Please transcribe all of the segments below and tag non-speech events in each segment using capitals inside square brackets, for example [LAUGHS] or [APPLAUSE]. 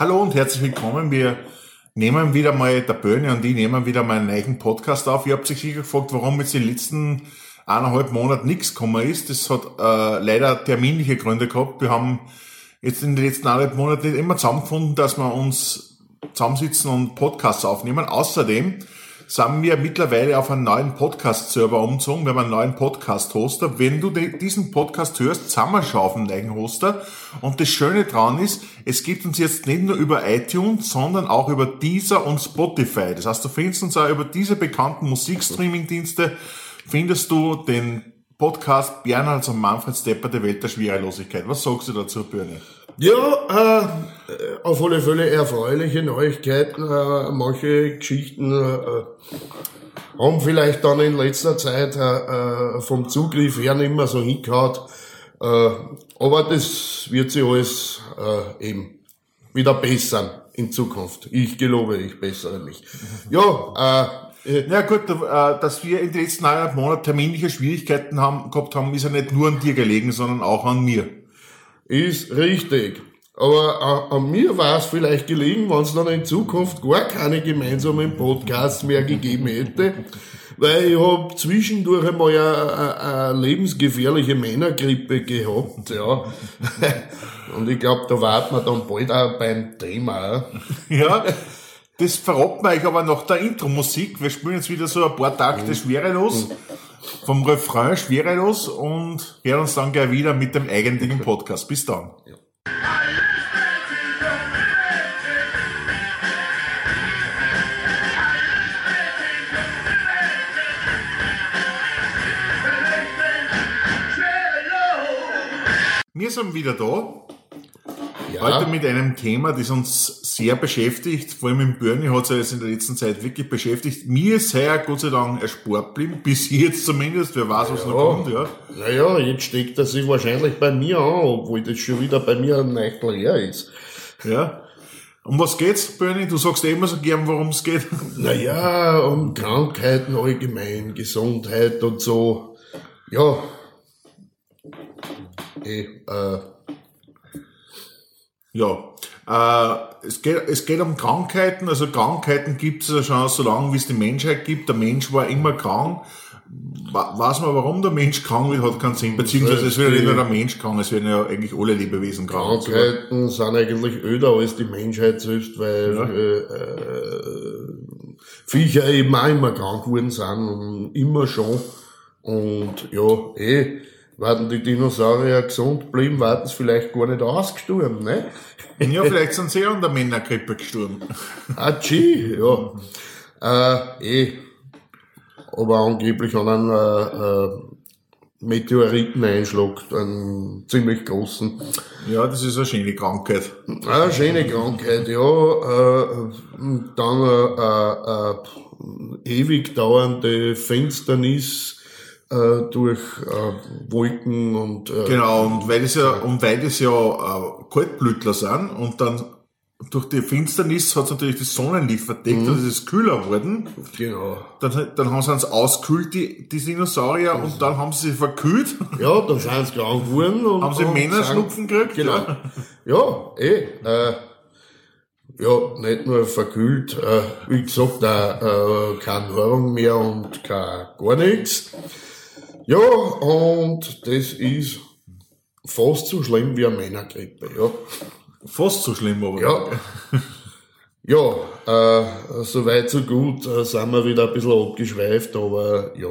Hallo und herzlich willkommen. Wir nehmen wieder mal, der Böhne und ich nehmen wieder mal einen neuen Podcast auf. Ihr habt sich sicher gefragt, warum jetzt die letzten eineinhalb Monate nichts gekommen ist. Das hat äh, leider terminliche Gründe gehabt. Wir haben jetzt in den letzten eineinhalb Monaten immer zusammengefunden, dass wir uns zusammensitzen und Podcasts aufnehmen. Außerdem sind wir mittlerweile auf einen neuen Podcast-Server umgezogen. Wir haben einen neuen Podcast-Hoster. Wenn du diesen Podcast hörst, sind wir schon auf einem neuen Hoster. Und das Schöne dran ist, es gibt uns jetzt nicht nur über iTunes, sondern auch über Deezer und Spotify. Das heißt, du findest uns auch über diese bekannten Musikstreaming-Dienste, findest du den Podcast Bernhard und Manfred Stepper der Welt der Schwerelosigkeit. Was sagst du dazu, Birne? Ja, äh, auf alle Fälle erfreuliche Neuigkeiten. Äh, manche Geschichten äh, haben vielleicht dann in letzter Zeit äh, äh vom Zugriff her nicht mehr so hingehauen. Äh, aber das wird sich alles äh, eben wieder bessern in Zukunft. Ich gelobe, ich bessere mich. Ja, äh, ja gut, äh, dass wir in den letzten eineinhalb Monaten terminliche Schwierigkeiten haben, gehabt haben, ist ja nicht nur an dir gelegen, sondern auch an mir. Ist richtig. Aber äh, an mir war es vielleicht gelegen, wenn es dann in Zukunft gar keine gemeinsamen Podcasts mehr gegeben hätte. Weil ich hab zwischendurch einmal eine, eine lebensgefährliche Männergrippe gehabt, ja. [LAUGHS] Und ich glaube, da warten wir dann bald auch beim Thema. [LAUGHS] Ja, das verraten wir euch aber nach der Intro-Musik. Wir spielen jetzt wieder so ein paar Takte schwerelos vom Refrain schwerelos und hören uns dann gleich wieder mit dem eigentlichen Podcast. Bis dann. Ja. Wir sind wieder da ja. Heute mit einem Thema, das uns sehr beschäftigt, vor allem im Bernie hat es jetzt in der letzten Zeit wirklich beschäftigt. Mir ist heuer Gott sei Dank erspart geblieben, [LAUGHS] bis jetzt zumindest, wer weiß, was ja. noch kommt, ja. Naja, jetzt steckt er sich wahrscheinlich bei mir an, obwohl das schon wieder bei mir ein Neichel her ist. Ja. Um was geht's, Bernie? Du sagst eh immer so gern, worum es geht. [LAUGHS] Naja, um Krankheiten allgemein, Gesundheit und so. Ja. Eh, äh, ja, äh, es, geht, es geht um Krankheiten. Also Krankheiten gibt es ja schon so lange, wie es die Menschheit gibt. Der Mensch war immer krank. Weiß man, warum der Mensch krank wird, hat keinen Sinn. Beziehungsweise es wird ja nicht nur der Mensch krank, es werden ja eigentlich alle Lebewesen krank. Krankheiten sind eigentlich öder als die Menschheit selbst, weil ja. äh, äh, Viecher eben auch immer krank geworden sind und immer schon. Und ja, eh Warten die Dinosaurier gesund geblieben, warten sie vielleicht gar nicht ausgestorben, ne? Ja, vielleicht sind sie an der Männergrippe gestorben. Ah, gee, ja. Äh, eh. Aber angeblich an einem äh, äh, Meteoriteneinschlag, einen ziemlich großen. Ja, das ist eine schöne Krankheit. Eine schöne Krankheit, ja. Äh, dann äh, äh, ewig dauernde Finsternis, äh, durch äh, Wolken und äh, genau und weil es ja und weil es ja äh, Kaltblütler sind und dann durch die Finsternis hat es natürlich das Sonnenlicht verdeckt, mhm. ist es kühler geworden. Genau. Dann, dann haben sie uns auskühlt, die, die Dinosaurier, mhm. und dann haben sie sich verkühlt. Ja, dann sind sie krank geworden. Und, haben sie Männerschnupfen gekriegt? Genau. Ja, ja eh. Äh, ja, nicht nur verkühlt, äh, wie gesagt, auch, äh, keine Nahrung mehr und kein, gar nichts. Ja, und das ist fast so schlimm wie eine Männergrippe, ja. Fast so schlimm, aber. Ja. Ja, äh, soweit so gut, äh, sind wir wieder ein bisschen abgeschweift, aber ja.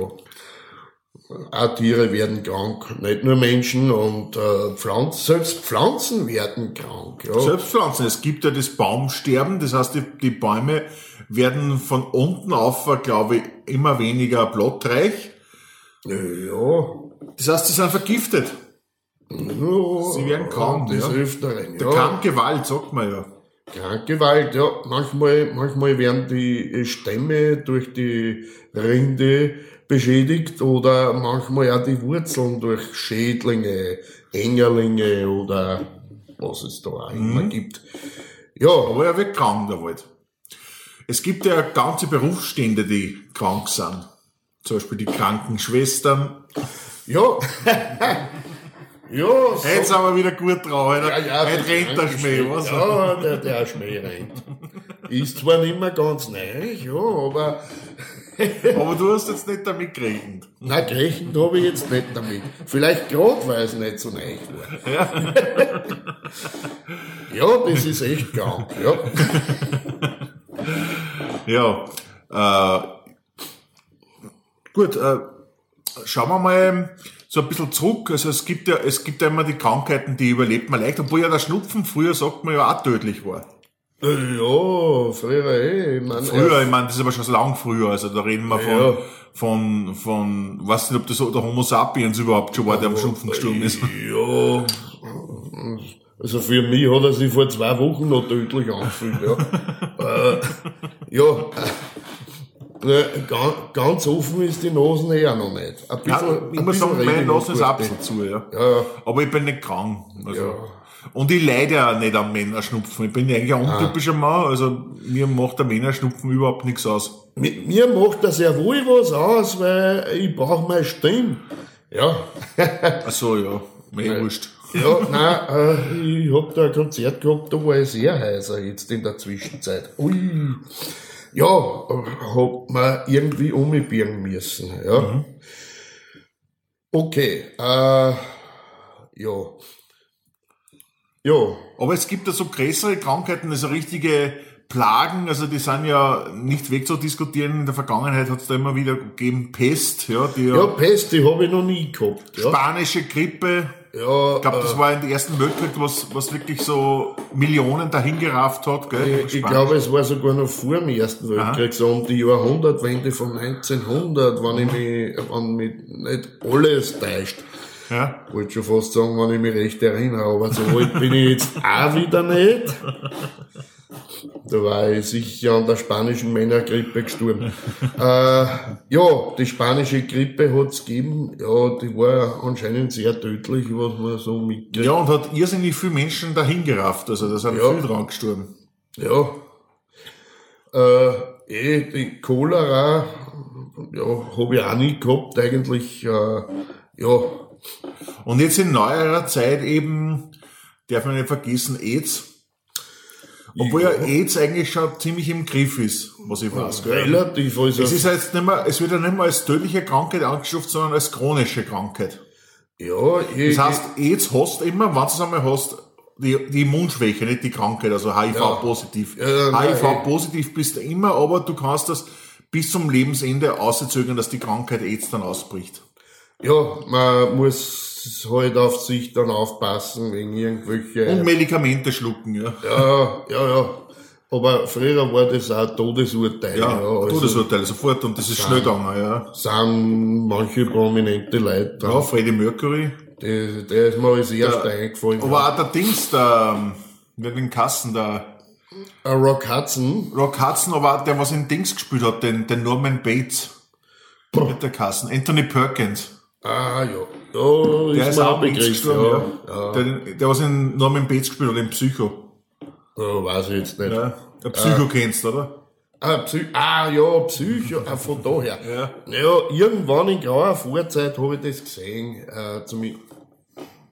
Auch Tiere werden krank, nicht nur Menschen und äh, Pflanzen, selbst Pflanzen werden krank. Ja. Selbst Pflanzen. Es gibt ja das Baumsterben, das heißt, die, die Bäume werden von unten auf, glaube ich, immer weniger blattreich ja. Das heißt, sie sind vergiftet. Ja, sie werden krank. Ja. Öfteren, ja. Kranke Gewalt, sagt man ja. Krankgewalt, ja. Manchmal, manchmal werden die Stämme durch die Rinde beschädigt oder manchmal auch die Wurzeln durch Schädlinge, Engerlinge oder was es da auch immer mhm. gibt. Ja. Aber er wird krank, der Wald. Es gibt ja ganze Berufsstände, die krank sind zum Beispiel die Krankenschwestern. Ja. [LAUGHS] Ja, so, sind wir wieder gut drauf. Ja, ja, heute rennt der Schmäh, was? Ja, der, der Schmäh rennt. Ist zwar nicht mehr ganz neu, ja, aber [LAUGHS] Aber du hast jetzt nicht damit gerechnet. na, gerechnet habe ich jetzt nicht damit. Vielleicht gerade, weil es nicht so neu war. Ja. [LAUGHS] ja, das ist echt krank, ja. Ja, äh, gut, äh, schauen wir mal so ein bisschen zurück. Also es gibt ja, es gibt ja immer die Krankheiten, die überlebt man leicht, obwohl ja der Schnupfen früher, sagt man ja, auch tödlich war. Ja, früher eh. Ich mein, Früher, ich meine, das ist aber schon so lang früher, also da reden wir von, Ja. von, von, weiß nicht, ob das der Homo sapiens überhaupt schon war, der am Schnupfen gestorben ist. Ja, also für mich hat er sich vor zwei Wochen noch tödlich angefühlt, ja. [LAUGHS] äh, ja, äh, ganz, ganz offen ist die eh auch noch nicht. Ein Ja, bisschen, ich ein muss sagen, meine Nase ist gut. bisschen zu, ja. Ja, ja. Aber ich bin nicht krank. Also. Ja. Und ich leide ja nicht am Männerschnupfen. Ich bin ja eigentlich ein Ah. untypischer Mann, also mir macht der Männerschnupfen überhaupt nichts aus. Mir, mir macht das sehr wohl was aus, weil ich brauche meine Stimme. Ja. [LAUGHS] Ach so, ja. Mir wurscht. Ja, [LAUGHS] nein, äh, ich hab da ein Konzert gehabt, da war ich sehr heiser jetzt in der Zwischenzeit. Ui. Ja, hab man irgendwie umbiegen müssen, ja. Okay, äh, ja. Ja, Aber es gibt ja so größere Krankheiten, also richtige Plagen, also die sind ja nicht wegzudiskutieren. In der Vergangenheit hat es da immer wieder gegeben Pest, ja, die ja, Pest, die habe ich noch nie gehabt, ja. spanische Grippe. Ja, Ich glaube, das war in der ersten Weltkrieg, was, was wirklich so Millionen dahingerafft hat, gell? Ich, ich glaube, es war sogar noch vor dem Ersten Weltkrieg, so um die Jahrhundertwende von 1900, wenn ich mich, wenn mich nicht alles täuscht. ja. wollte schon fast sagen, wenn ich mich recht erinnere, aber so alt bin ich jetzt auch wieder nicht. Da war ich sicher an der spanischen Männergrippe gestorben. [LAUGHS] äh, ja, die spanische Grippe hat's gegeben. Ja, die war anscheinend sehr tödlich, was man so mitkriegt. ja, und hat irrsinnig viele Menschen dahingerafft, also da sind Ja. viele dran gestorben. Ja. Äh, eh, die Cholera, ja, habe ich auch nicht gehabt, eigentlich, äh, ja, Und jetzt in neuerer Zeit eben, darf man nicht vergessen, AIDS. Obwohl ja, AIDS eigentlich schon ziemlich im Griff ist, was ich weiß. Gell? relativ, also, Es ist ja jetzt nicht mehr, es wird ja nicht mehr als tödliche Krankheit angestuft, sondern als chronische Krankheit. ja, ich, Das heißt, AIDS hast immer, wenn du es einmal hast, die, die Immunschwäche, nicht die Krankheit, also HIV-positiv. Ja, ja, HIV-positiv bist du immer, aber du kannst das bis zum Lebensende auszögern, dass die Krankheit AIDS dann ausbricht. Ja, man muss halt auf sich dann aufpassen, wegen irgendwelche. Und Medikamente schlucken, ja. ja, ja, ja. Aber früher war das auch Todesurteil. Ja, also Todesurteil sofort und das ist schnell gegangen, ja. Sind manche prominente Leute Ja, drauf. Freddie Mercury. Der, der ist mir als erster eingefallen. Aber auch der Dings, der, ähm, wer den Kassen, der Ein Rock Hudson. Rock Hudson, aber auch der, was in Dings gespielt hat, den, den Norman Bates. Mit der Kassen. Anthony Perkins. Ah, ja. Ja, Der ist ist auch Begriff. Ja, ja. Der, der, was in Norman Bates gespielt hat, in Psycho. ja. weiß ich jetzt nicht. Ja. Der Psycho kennst, oder? Ah, Psy ah, ja, Psycho, ah, von daher. Ja. Ja, irgendwann in grauer Vorzeit habe ich das gesehen. Äh, zum,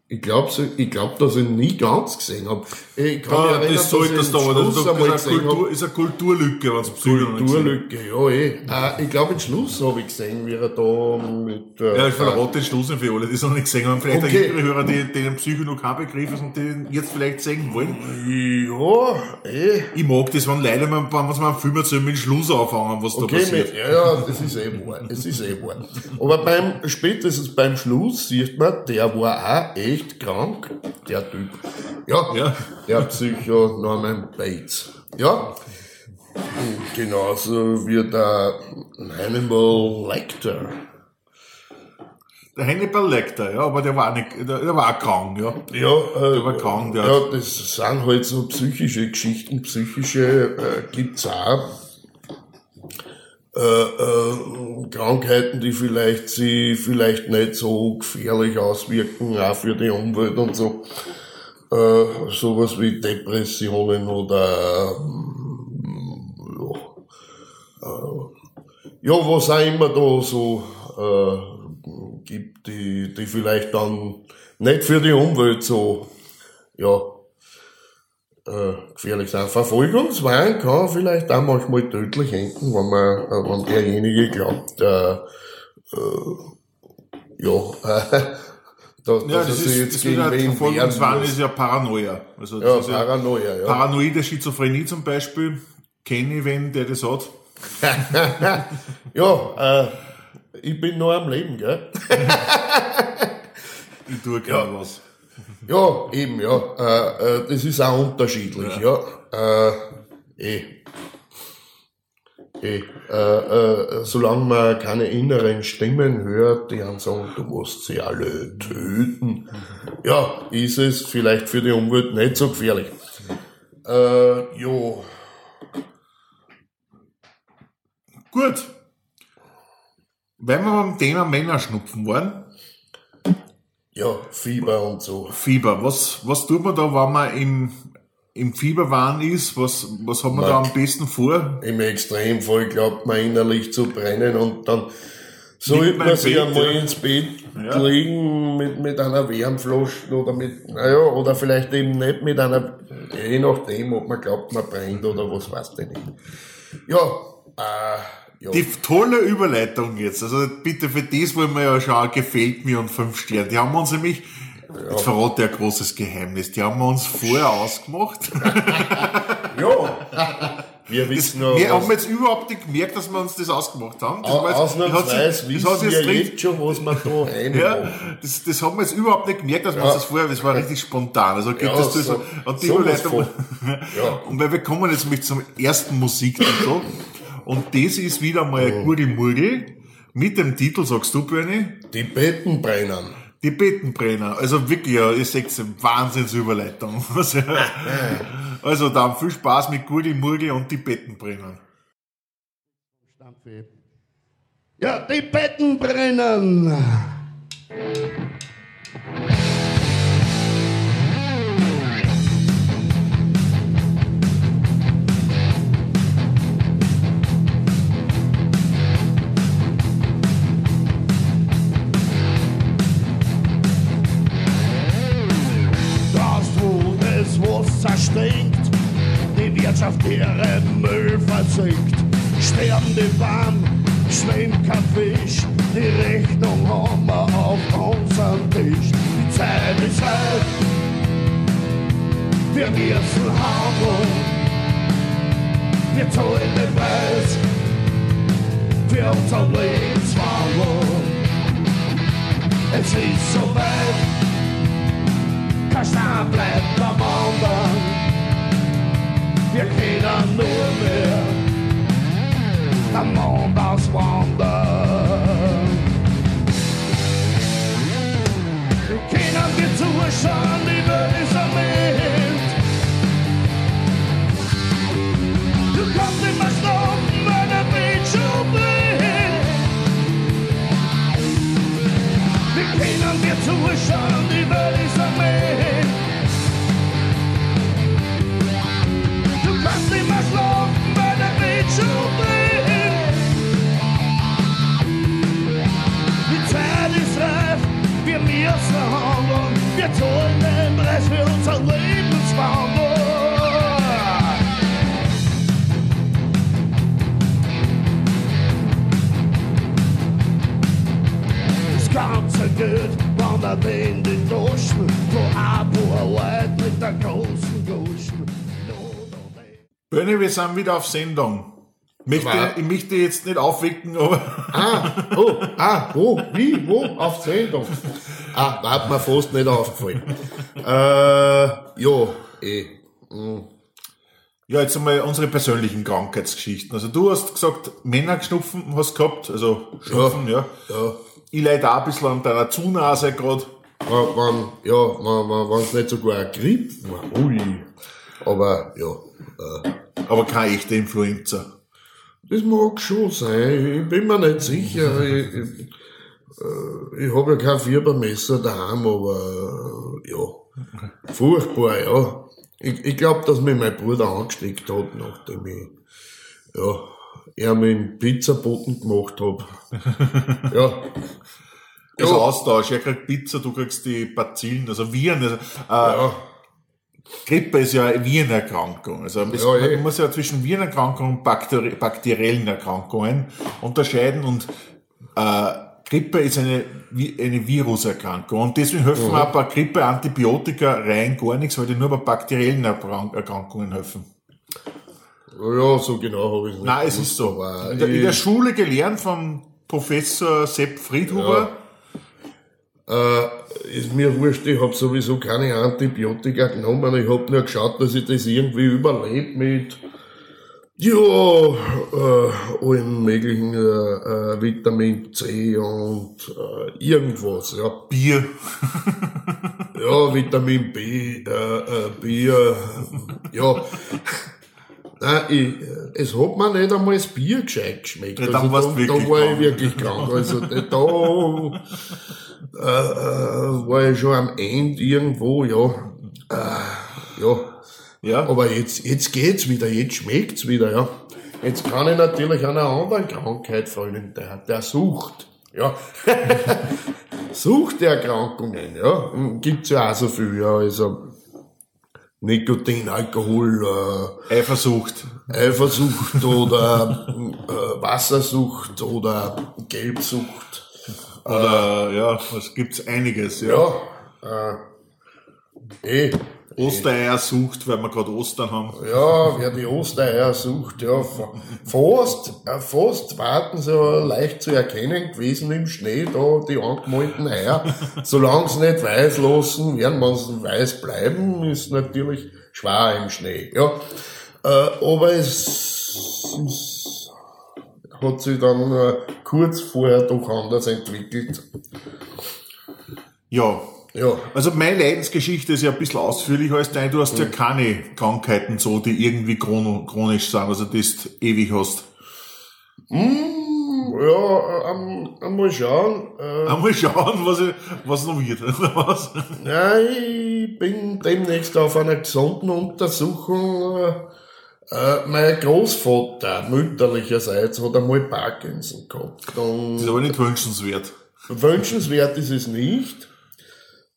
ich glaube, ich glaub, dass ich ihn nie ganz gesehen habe. Ich kann mich Ah, erinnern, das ich aber, den das ist eine. Kultur, ist eine Kulturlücke, wenn es Psycho noch nicht gesehen Kulturlücke, ja eh. Äh, ich glaube, den Schluss habe ich gesehen, wie er da mit... Äh, Ja, ich verrate den Schluss für alle, die es noch nicht gesehen haben. Vielleicht Okay. jüngere Hörer, die, denen Psycho noch kein Begriff ist und die jetzt vielleicht sehen wollen. ja, eh. Ich mag das, wenn Leute, wenn man es mal einen Film erzählen, mit dem Schluss anfangen, was da Okay, passiert. mit, ja, ja, das ist eh wahr. Es ist eh wahr. Aber beim, spätestens beim Schluss sieht man, der war auch echt krank, der Typ. Ja, Ja. der Psycho Norman Bates. Ja. Genauso wie der Hannibal Lecter. Der Hannibal Lecter, ja, aber der war nicht, der, der war auch krank, ja. Ja, äh, Der war krank, der ja, das sind halt so psychische Geschichten. Psychische äh, gibt's auch. Äh, äh, Krankheiten, die vielleicht sie vielleicht nicht so gefährlich auswirken, auch für die Umwelt und so. Äh, sowas wie Depressionen oder ähm, ja, äh, ja, was auch immer da so äh, gibt, die, die vielleicht dann nicht für die Umwelt so, ja, äh, gefährlich sein. Verfolgungswahn kann vielleicht auch manchmal tödlich enden, wenn man, äh, wenn derjenige glaubt, äh, äh, ja, äh, [LAUGHS] dass, ja, das, ist, jetzt gegen ist wen Verfolgungswahn ist ja Paranoia. Also ja, Paranoia, ja. Paranoide Schizophrenie zum Beispiel, kenne ich wen, der das hat. [LAUGHS] ja, äh, ich bin noch am Leben, gell? [LAUGHS] ich tue gerne ja. was. Ja, eben, ja. Äh, äh, das ist auch unterschiedlich, ja. ja. Äh, eh. Eh. Äh, äh, solange man keine inneren Stimmen hört, die einem sagen, du musst sie alle töten, ja, ist es vielleicht für die Umwelt nicht so gefährlich. Äh, jo. Gut. Wenn wir beim Thema Männerschnupfen waren. Ja, Fieber und so. Fieber. Was, was tut man da, wenn man im, im Fieberwahn ist? Was, was hat man, da am besten vor? Im Extremfall glaubt man innerlich zu brennen und dann sollte man sich einmal ins Bett ja. legen mit, mit einer Wärmflasche oder mit, naja, oder vielleicht eben nicht mit einer, je nachdem, ob man glaubt, man brennt oder was weiß ich nicht. Ja, äh, ja. Die tolle Überleitung jetzt. Also bitte für das wollen wir ja schauen, gefällt mir und fünf Sterne. Die haben uns nämlich, ja. jetzt verrate ein großes Geheimnis, die haben wir uns vorher ausgemacht. [LAUGHS] ja. Wir wissen das, Wir haben jetzt überhaupt nicht gemerkt, dass wir uns das ausgemacht haben. Das war jetzt, Ausnahmsweise wissen das wir jetzt schon, was wir da rein [LAUGHS] ja, das, das haben wir jetzt überhaupt nicht gemerkt, dass wir uns das vorher, das war richtig spontan. Also gibt ja, es das so, und die Überleitung. [LAUGHS] Ja. Und weil wir kommen jetzt mit zum ersten Musik so. Und das ist wieder mal oh. gute Murgel mit dem Titel, sagst du, Bernie? Die Bettenbrenner. Die Bettenbrenner. Also wirklich, ja, ihr seht eine Wahnsinnsüberleitung. [LAUGHS] also dann viel Spaß mit Gurgel, Murgel und die Bettenbrenner. Ja, die Bettenbrennen. stinkt, die Wirtschaft ihren Müll versinkt. Sterbende Bahn, schwimmt kein Fisch, die Rechnung haben wir auf unserem Tisch. Die Zeit ist reif, wir müssen handeln, wir zahlen den Preis für unser Lebenswandel. Es ist so weit, kein Stein bleibt am anderen wir kennen nur mehr am Mond auswandern. Keiner wird zuschauen, die Welt ist erwähnt. Du kannst immer stoppen, wenn der Beat schon brennt. Wir kennen wir zuschauen, die Welt ist erwähnt. Wir tun den Rest für unser Lebenswandel. Das Ganze der Wind in Duschen, wo paar Leute mit der großen Guschen. Bernie, wir sind wieder auf Sendung. Möchte, ich möchte jetzt nicht aufwecken, aber. Ah, oh, ah, wo, wie, wo, auf Sendung. Ah, da hat mir fast nicht aufgefallen. äh, ja, eh. Mm. Ja, jetzt einmal unsere persönlichen Krankheitsgeschichten. Also du hast gesagt, Männerschnupfen hast gehabt, also Schnupfen, ja. ja. ja. Ich leide auch ein bisschen an deiner Zunase gerade. Wenn, ja, wenn, wenn es nicht sogar ein Grippe war, ui. Aber, ja. Äh. Aber keine echte Influenza. Das mag schon sein. Ich bin mir nicht sicher. Ich, ich, äh, ich habe ja kein Fiebermesser daheim, aber äh, ja. Furchtbar, ja. Ich, ich glaube, dass mich mein Bruder angesteckt hat, nachdem ich ja, er mir einen Pizzaboten gemacht habe. ja. Also Ja. Austausch. Er kriegt Pizza, du kriegst die Bazillen, also Viren. Also, äh, Ja, Grippe ist ja eine Virenerkrankung. Also Ja, eh. man muss ja zwischen Virenerkrankungen und bakteri bakteriellen Erkrankungen unterscheiden und äh, Grippe ist eine, eine Viruserkrankung und deswegen helfen Mhm. auch bei Grippe Antibiotika rein gar nichts, weil die nur bei bakteriellen Erkrank- Erkrankungen helfen. ja, so genau habe ich es nicht. Nein, es ist so. In der, in der Schule gelernt vom Professor Sepp Friedhuber. Äh, ist mir wurscht, ich habe sowieso keine Antibiotika genommen. Ich habe nur geschaut, dass ich das irgendwie überlebe mit ja, äh, allen möglichen äh, äh, Vitamin C und äh, irgendwas, ja. Bier. [LAUGHS] Ja, Vitamin B, äh, äh, Bier, ja. Nein, ich, es hat mir nicht einmal das Bier gescheit geschmeckt. Ja, warst da, da war krank. ich wirklich krank. Also da, äh, äh, war ich schon am Ende irgendwo, ja. Äh, ja. Ja. Aber jetzt, jetzt geht's wieder, jetzt schmeckt's wieder, ja. Jetzt kann ich natürlich einer anderen Krankheit fallen, der, der Sucht, ja. [LAUGHS] Suchterkrankungen, ja. Gibt's ja auch so viel, ja. Also, Nikotin, Alkohol, äh, Eifersucht. Eifersucht oder [LAUGHS] äh, Wassersucht oder Gelbsucht. Oder, ja, was gibt's einiges, ja. Ja, äh, eh. Ostereiersucht, weil wir gerade Ostern haben. Ja, wer die Ostereier sucht, ja, fa- fast, äh, fast warten so leicht zu erkennen gewesen im Schnee, da die angemalten Eier. Solange sie nicht weiß lassen, werden sie weiß bleiben, ist natürlich schwer im Schnee, ja. Äh, aber es, es hat sich dann äh, kurz vorher doch anders entwickelt. Ja. Ja, Also meine Leidensgeschichte ist ja ein bisschen ausführlicher als deine. Du hast ja keine Krankheiten so, die irgendwie chronisch sind, also das du ewig hast. mm, ja, ähm, einmal schauen. Äh, Einmal schauen, was, ich, was noch wird. [LAUGHS] was? Ja, ich bin demnächst auf einer gesunden Untersuchung. Äh, äh, mein Großvater mütterlicherseits hat einmal Parkinson gehabt. Das Und ist aber nicht wünschenswert. wünschenswert ist es nicht.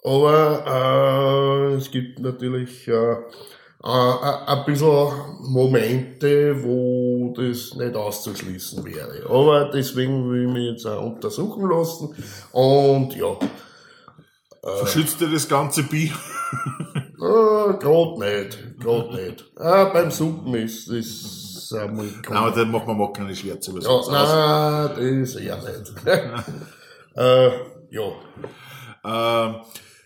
Aber äh, es gibt natürlich äh, äh, äh, ein bisschen Momente, wo das nicht auszuschließen wäre. Aber deswegen will ich mich jetzt auch untersuchen lassen. Und ja, Verschützt dir das ganze Bier? Ah, [LAUGHS] grad nicht, grad nicht. Ah, beim Suppen ist das einmal Nein, aber dann machen wir mal keine Scherze über Ja, aus. nein, das eher nicht. [LAUGHS] äh, ja. Ähm,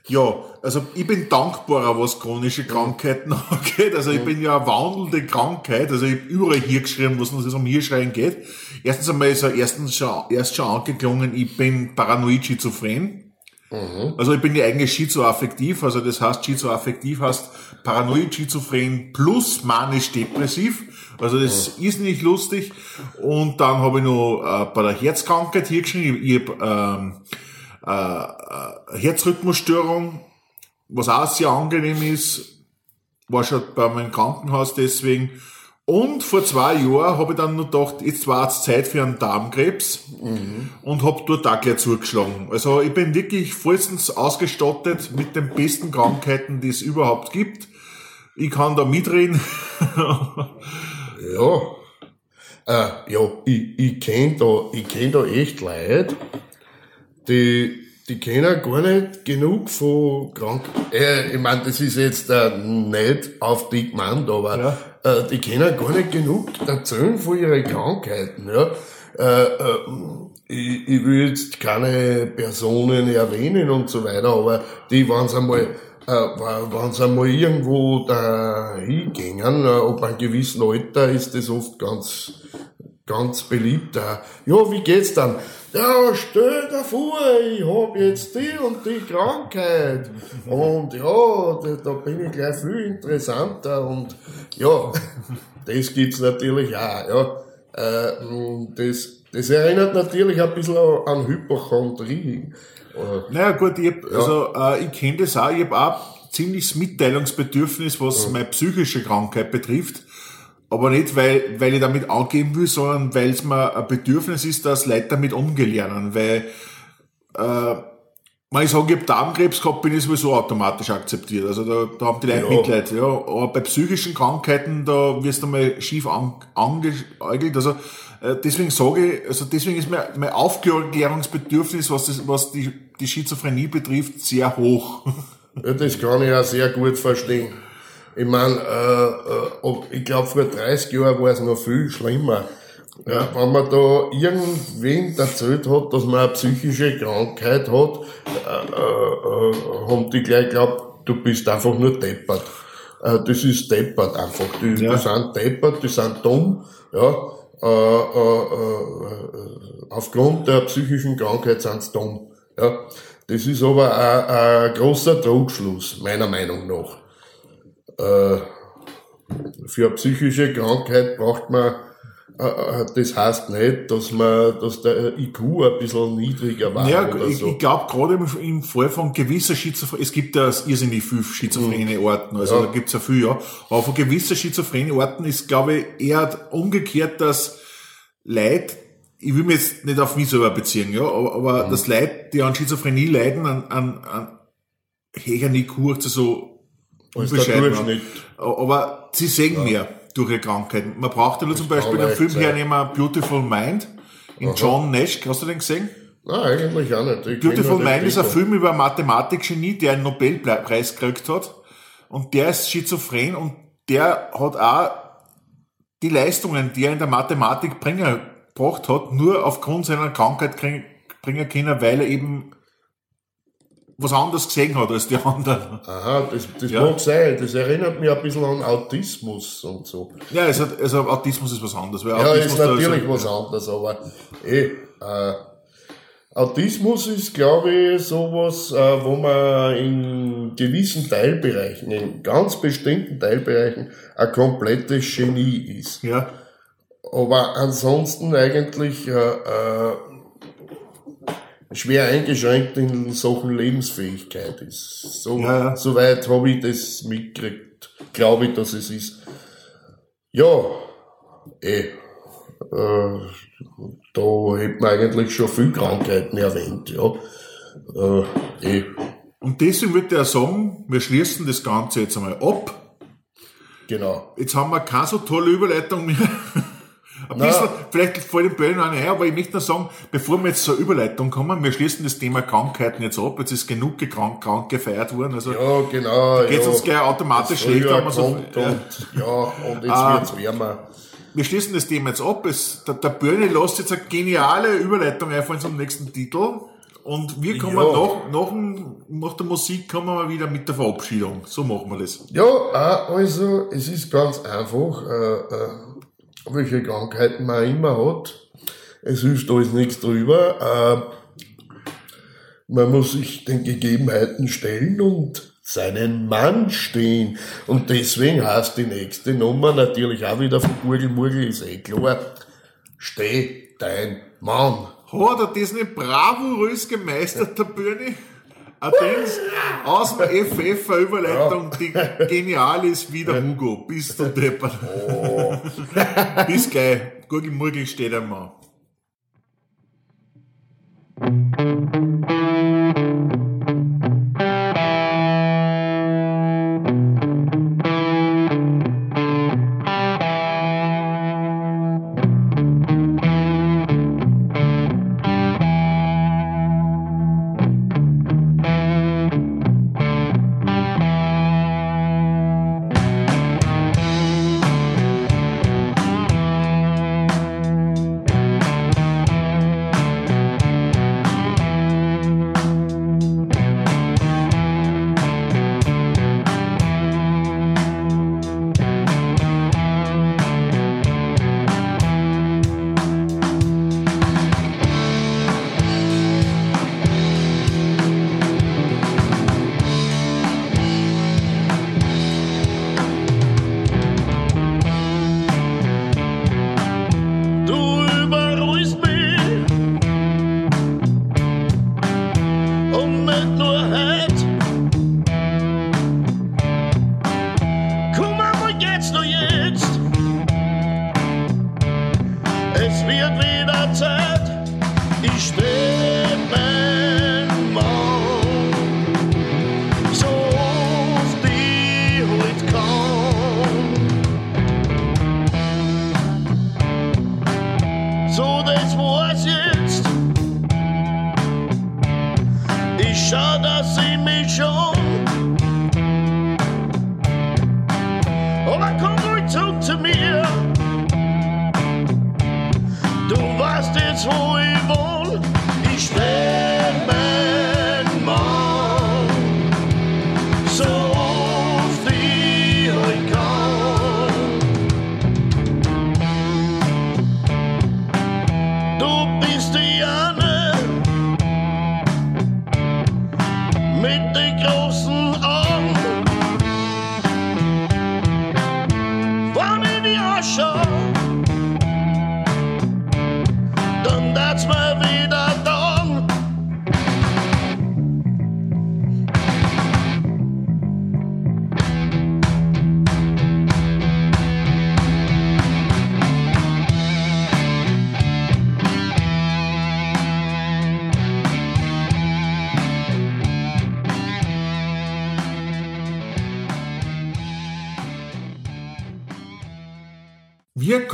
ja, also ich bin dankbarer, was chronische Krankheiten [LAUGHS] angeht. Also ich bin ja eine wandelnde Krankheit. Also ich habe überall hier geschrieben, was es um hier schreien geht. Erstens einmal ist er erstens schon, erst schon angeklungen, ich bin paranoid schizophren. Also ich bin ja eigentlich schizoaffektiv, also das heißt, schizoaffektiv heißt paranoid schizophren plus manisch-depressiv. Also das ist nicht lustig. Und dann habe ich noch äh, bei der Herzkrankheit hier geschrieben, ich, ich hab, ähm, äh, äh, Herzrhythmusstörung, was auch sehr angenehm ist, war schon bei meinem Krankenhaus deswegen. Und vor zwei Jahren habe ich dann noch gedacht, jetzt war es Zeit für einen Darmkrebs und habe dort auch gleich zugeschlagen. Also ich bin wirklich vollstens ausgestattet mit den besten Krankheiten, die es überhaupt gibt. Ich kann da mitreden. [LAUGHS] Ja. Äh, ja, ich, ich kenn da, ich kenn da echt Leute, die, die kennen gar nicht genug von krank, äh, ich meine, das ist jetzt äh, nicht auf die gemeint, aber Ja. äh, die kennen gar nicht genug erzählen von ihren Krankheiten, ja. Äh, äh, ich, ich will jetzt keine Personen erwähnen und so weiter, aber die, wenn sie einmal, äh, wenn sie einmal irgendwo da hingingen, äh, ab einem gewissen Alter ist das oft ganz, ganz beliebt. Äh, ja, wie geht's dann? Ja, stell dir vor, ich hab jetzt die und die Krankheit. Und ja, da, bin ich gleich viel interessanter und ja, das gibt's natürlich auch, ja. Äh, das, das erinnert natürlich ein bisschen an Hypochondrie. Naja gut, ich hab, also äh, ich kenne das auch, ich habe auch ziemliches Mitteilungsbedürfnis, was meine psychische Krankheit betrifft. Aber nicht, weil, weil ich damit angeben will, sondern weil es mir ein Bedürfnis ist, dass Leute damit umgelernen. Weil äh, wenn ich sage, ich habe Darmkrebs gehabt, bin ich sowieso automatisch akzeptiert. Also da, da haben die Leute Ja. Mitleid. Ja. Aber bei psychischen Krankheiten, da wirst du mal schief an, angeäugelt. Also äh, deswegen sage ich, also deswegen ist mein, mein Aufklärungsbedürfnis, was, das, was die, die Schizophrenie betrifft, sehr hoch. Ja, das kann ich auch sehr gut verstehen. Ich meine, äh, äh, ich glaube, vor 30 Jahren war es noch viel schlimmer. Ja, wenn man da irgendwen erzählt hat, dass man eine psychische Krankheit hat, äh, äh, haben die gleich geglaubt, du bist einfach nur deppert. Äh, das ist deppert einfach. Die, Ja. die sind deppert, die sind dumm. Ja, äh, äh, äh, aufgrund der psychischen Krankheit sind sie dumm. Ja, das ist aber ein, ein großer Trugschluss, meiner Meinung nach. Äh, für eine psychische Krankheit braucht man, äh, äh, das heißt nicht, dass man, dass der IQ ein bisschen niedriger war Ja, oder ich, so. ich glaube gerade im, im Fall von gewisser Schizophrenie, es gibt ja irrsinnig viele schizophrene Orten, also Mhm. Ja. da gibt's ja viel, ja. Aber von gewisser schizophrene Orten ist, glaube ich, eher umgekehrt, dass Leute, ich will mich jetzt nicht auf mich selber beziehen, ja, aber, Mhm. aber dass Leute, die an Schizophrenie leiden, an, an, an höheren IQ, also so Als der unbescheiden haben. Durchschnitt. Aber sie sehen mehr durch ihre Krankheiten. Man braucht ja nur zum Beispiel den Film sein. hernehmen, Beautiful Mind, in John Nash, hast du den gesehen? Nein, eigentlich auch nicht. Ich Beautiful Mind ist ein. Film über einen Mathematikgenie, der einen Nobelpreis gekriegt hat. Und der ist schizophren und der hat auch die Leistungen, die er in der Mathematik bringen, gebracht hat, nur aufgrund seiner Krankheit bringen können, weil er eben was anderes gesehen hat als die anderen. Aha, das, das Ja. mag sein. Das erinnert mich ein bisschen an Autismus und so. Ja, hat, also Autismus ist was anderes. Ja, Autismus ist natürlich so- was anderes, aber eh, äh, Autismus ist, glaube ich, sowas, äh, wo man in gewissen Teilbereichen, in ganz bestimmten Teilbereichen, ein komplettes Genie ist. Ja, Aber ansonsten eigentlich äh, äh, schwer eingeschränkt in Sachen Lebensfähigkeit ist. So, Ja, ja. Soweit habe ich das mitgekriegt, glaube ich, dass es ist. Ja, eh. Äh, da hätte man eigentlich schon viel Krankheiten erwähnt, ja. Äh, eh. und deswegen würde ich sagen, wir schließen das Ganze jetzt einmal ab. Genau. Jetzt haben wir keine so tolle Überleitung mehr. [LAUGHS] Ein Na. bisschen, vielleicht fällt den Böllen ein, aber ich möchte nur sagen, bevor wir jetzt zur Überleitung kommen, wir schließen das Thema Krankheiten jetzt ab. Jetzt ist genug gekrank, krank gefeiert worden. Also Ja, genau. geht's ja. uns gleich automatisch Frühjahr wenn man so, ja. und, ja, und jetzt Ah. wird's wärmer. Wir schließen das Thema jetzt ab. Es, der, der Börne lässt jetzt eine geniale Überleitung einfallen zum nächsten Titel. Und wir kommen Ja. nach, nach, dem- nach der Musik kommen wir wieder mit der Verabschiedung. So machen wir das. Ja, auch, also es ist ganz einfach, äh, äh, welche Krankheiten man immer hat. Es hilft alles nichts drüber. Äh, man muss sich den Gegebenheiten stellen und seinen Mann stehen. Und deswegen heißt die nächste Nummer natürlich auch wieder von Gurgelmurgel, ist eh klar. Steh dein Mann. Hat er das nicht bravourös gemeistert, der Börni? Dings aus dem FF eine Überleitung, die genial ist wie der Hugo. Bis du deppert. Bis gleich. Gurgelmurgel steht einmal.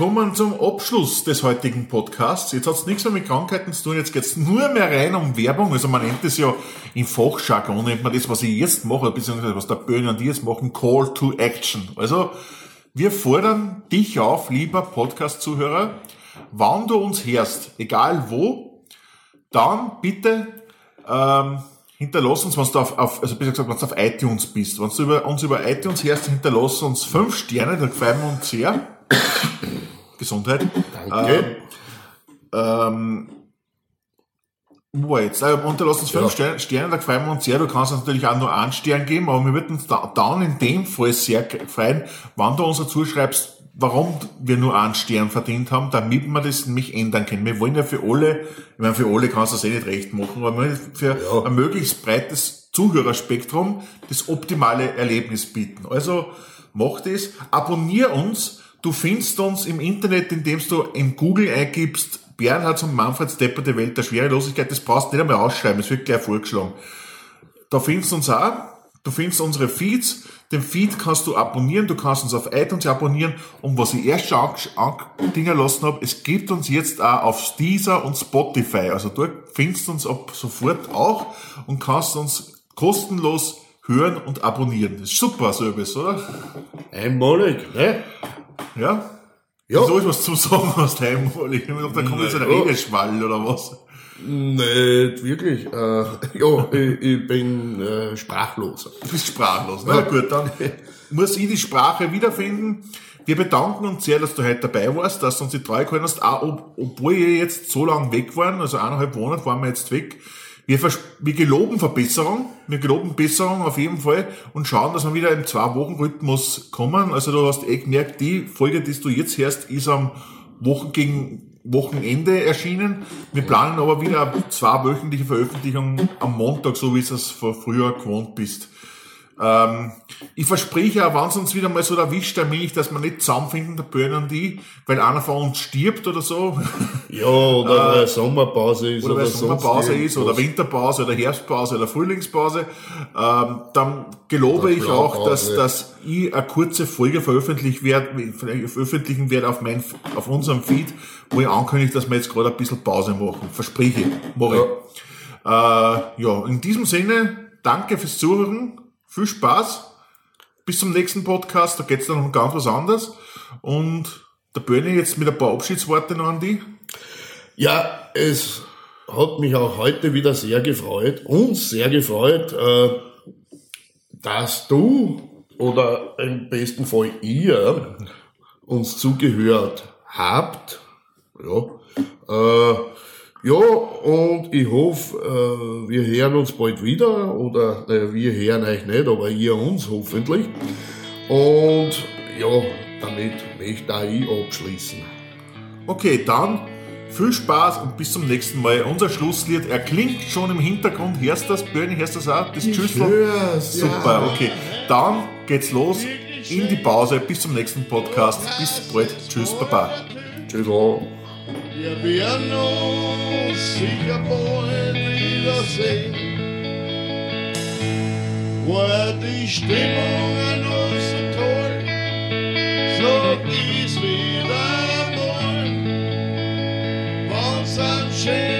Kommen zum Abschluss des heutigen Podcasts. Jetzt hat es nichts mehr mit Krankheiten zu tun, jetzt geht es nur mehr rein um Werbung. Also man nennt es ja im Fachjargon, nennt man das, was ich jetzt mache, beziehungsweise was der Böhne und die jetzt machen, Call to Action. Also wir fordern dich auf, lieber Podcast-Zuhörer, wann du uns hörst, egal wo, dann bitte ähm, hinterlass uns, wenn du auf, auf also besser gesagt, wenn du auf iTunes bist, wenn du über, uns über iTunes hörst, hinterlass uns fünf Sterne, da freuen wir uns sehr. Gesundheit. Danke. Ähm, wo war jetzt? Äh, unterlass uns fünf Ja. Sterne, da freuen wir uns sehr. Du kannst uns natürlich auch nur einen Stern geben, aber wir würden uns da, dann in dem Fall sehr freuen, wenn du uns dazu schreibst, warum wir nur einen Stern verdient haben, damit wir das nämlich ändern können. Wir wollen ja für alle, ich meine, für alle kannst du das eh nicht recht machen, aber wir für Ja. ein möglichst breites Zuhörerspektrum das optimale Erlebnis bieten. Also mach das, abonnier uns. Du findest uns im Internet, indem du in Google eingibst, Bernhard und Manfred Stepper der Welt der Schwerelosigkeit. Das brauchst du nicht einmal ausschreiben, es wird gleich vorgeschlagen. Da findest du uns auch. Du findest unsere Feeds. Den Feed kannst du abonnieren. Du kannst uns auf iTunes abonnieren. Und was ich erst schon angedingen lassen habe, es gibt uns jetzt auch auf Deezer und Spotify. Also dort findest du uns ab sofort auch und kannst uns kostenlos hören und abonnieren. Das ist super, etwas, oder? Einmalig, ne? Ja? Ja. So ist was zum Sagen hast, heimmalig. Ich hab mir gedacht, da kommt jetzt ein Ja. Regelschwall oder was. Nicht wirklich. Äh, [LAUGHS] ja, ich, ich bin äh, sprachlos. Du bist sprachlos. Na gut, dann [LAUGHS] muss ich die Sprache wiederfinden. Wir bedanken uns sehr, dass du heute dabei warst, dass du uns die Treue gehalten hast, auch ob, obwohl wir jetzt so lange weg waren, also eineinhalb Monate waren wir jetzt weg. Wir, wir geloben Verbesserung, wir geloben Besserung auf jeden Fall und schauen, dass wir wieder im Zwei-Wochen-Rhythmus kommen. Also du hast eh gemerkt, die Folge, die du jetzt hörst, ist am Wochen gegen Wochenende erschienen. Wir planen aber wieder eine zweiwöchentliche Veröffentlichung am Montag, so wie du es von früher gewohnt bist. Ähm, ich verspreche auch, wenn es uns wieder mal so erwischt, der Milch, dass wir nicht zusammenfinden, der Böhne und die, weil einer von uns stirbt oder so, [LAUGHS] Ja, oder weil Sommerpause ist oder oder, weil Sommerpause ist, oder. Winterpause, oder Herbstpause, oder Frühlingspause, ähm, dann gelobe Oder ich auch, dass, dass ich eine kurze Folge veröffentlichen werde, veröffentlichen werde auf, mein, auf unserem Feed, wo ich ankündige, dass wir jetzt gerade ein bisschen Pause machen. Verspreche, mache ich. Äh, ja, in diesem Sinne, danke fürs Zuhören, viel Spaß, bis zum nächsten Podcast, da geht's dann um ganz was anderes und der Böhne jetzt mit ein paar Abschiedsworte noch an die. Ja, es hat mich auch heute wieder sehr gefreut, uns sehr gefreut, äh, dass du oder im besten Fall ihr uns zugehört habt. Ja, äh, ja und ich hoffe, äh, wir hören uns bald wieder oder äh, wir hören euch nicht, aber ihr uns hoffentlich. Und ja, damit möchte auch ich abschließen. Okay, dann viel Spaß und bis zum nächsten Mal. Unser Schlusslied, er klingt schon im Hintergrund. Hörst du das, Björn? Hörst du das auch? Das Tschüss. Super, ja. okay. Dann geht's los in die Pause. Bis zum nächsten Podcast. Bis bald. Tschüss, Baba. Tschüss. Wir werden uns sicher bald wiedersehen. War die Stimmung an uns so toll, so ist wieder mal. Wenn's am schönsten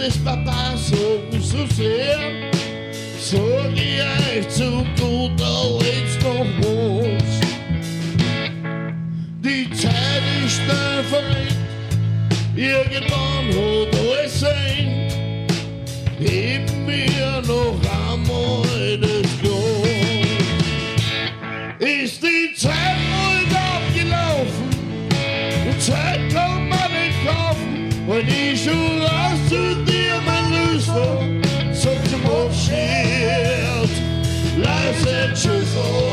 ist Papas so zu sehr, sag ich zu guter Letzt noch was. Die Zeit ist schnell verrückt, irgendwann hat alles sein, geben wir noch einmal soul.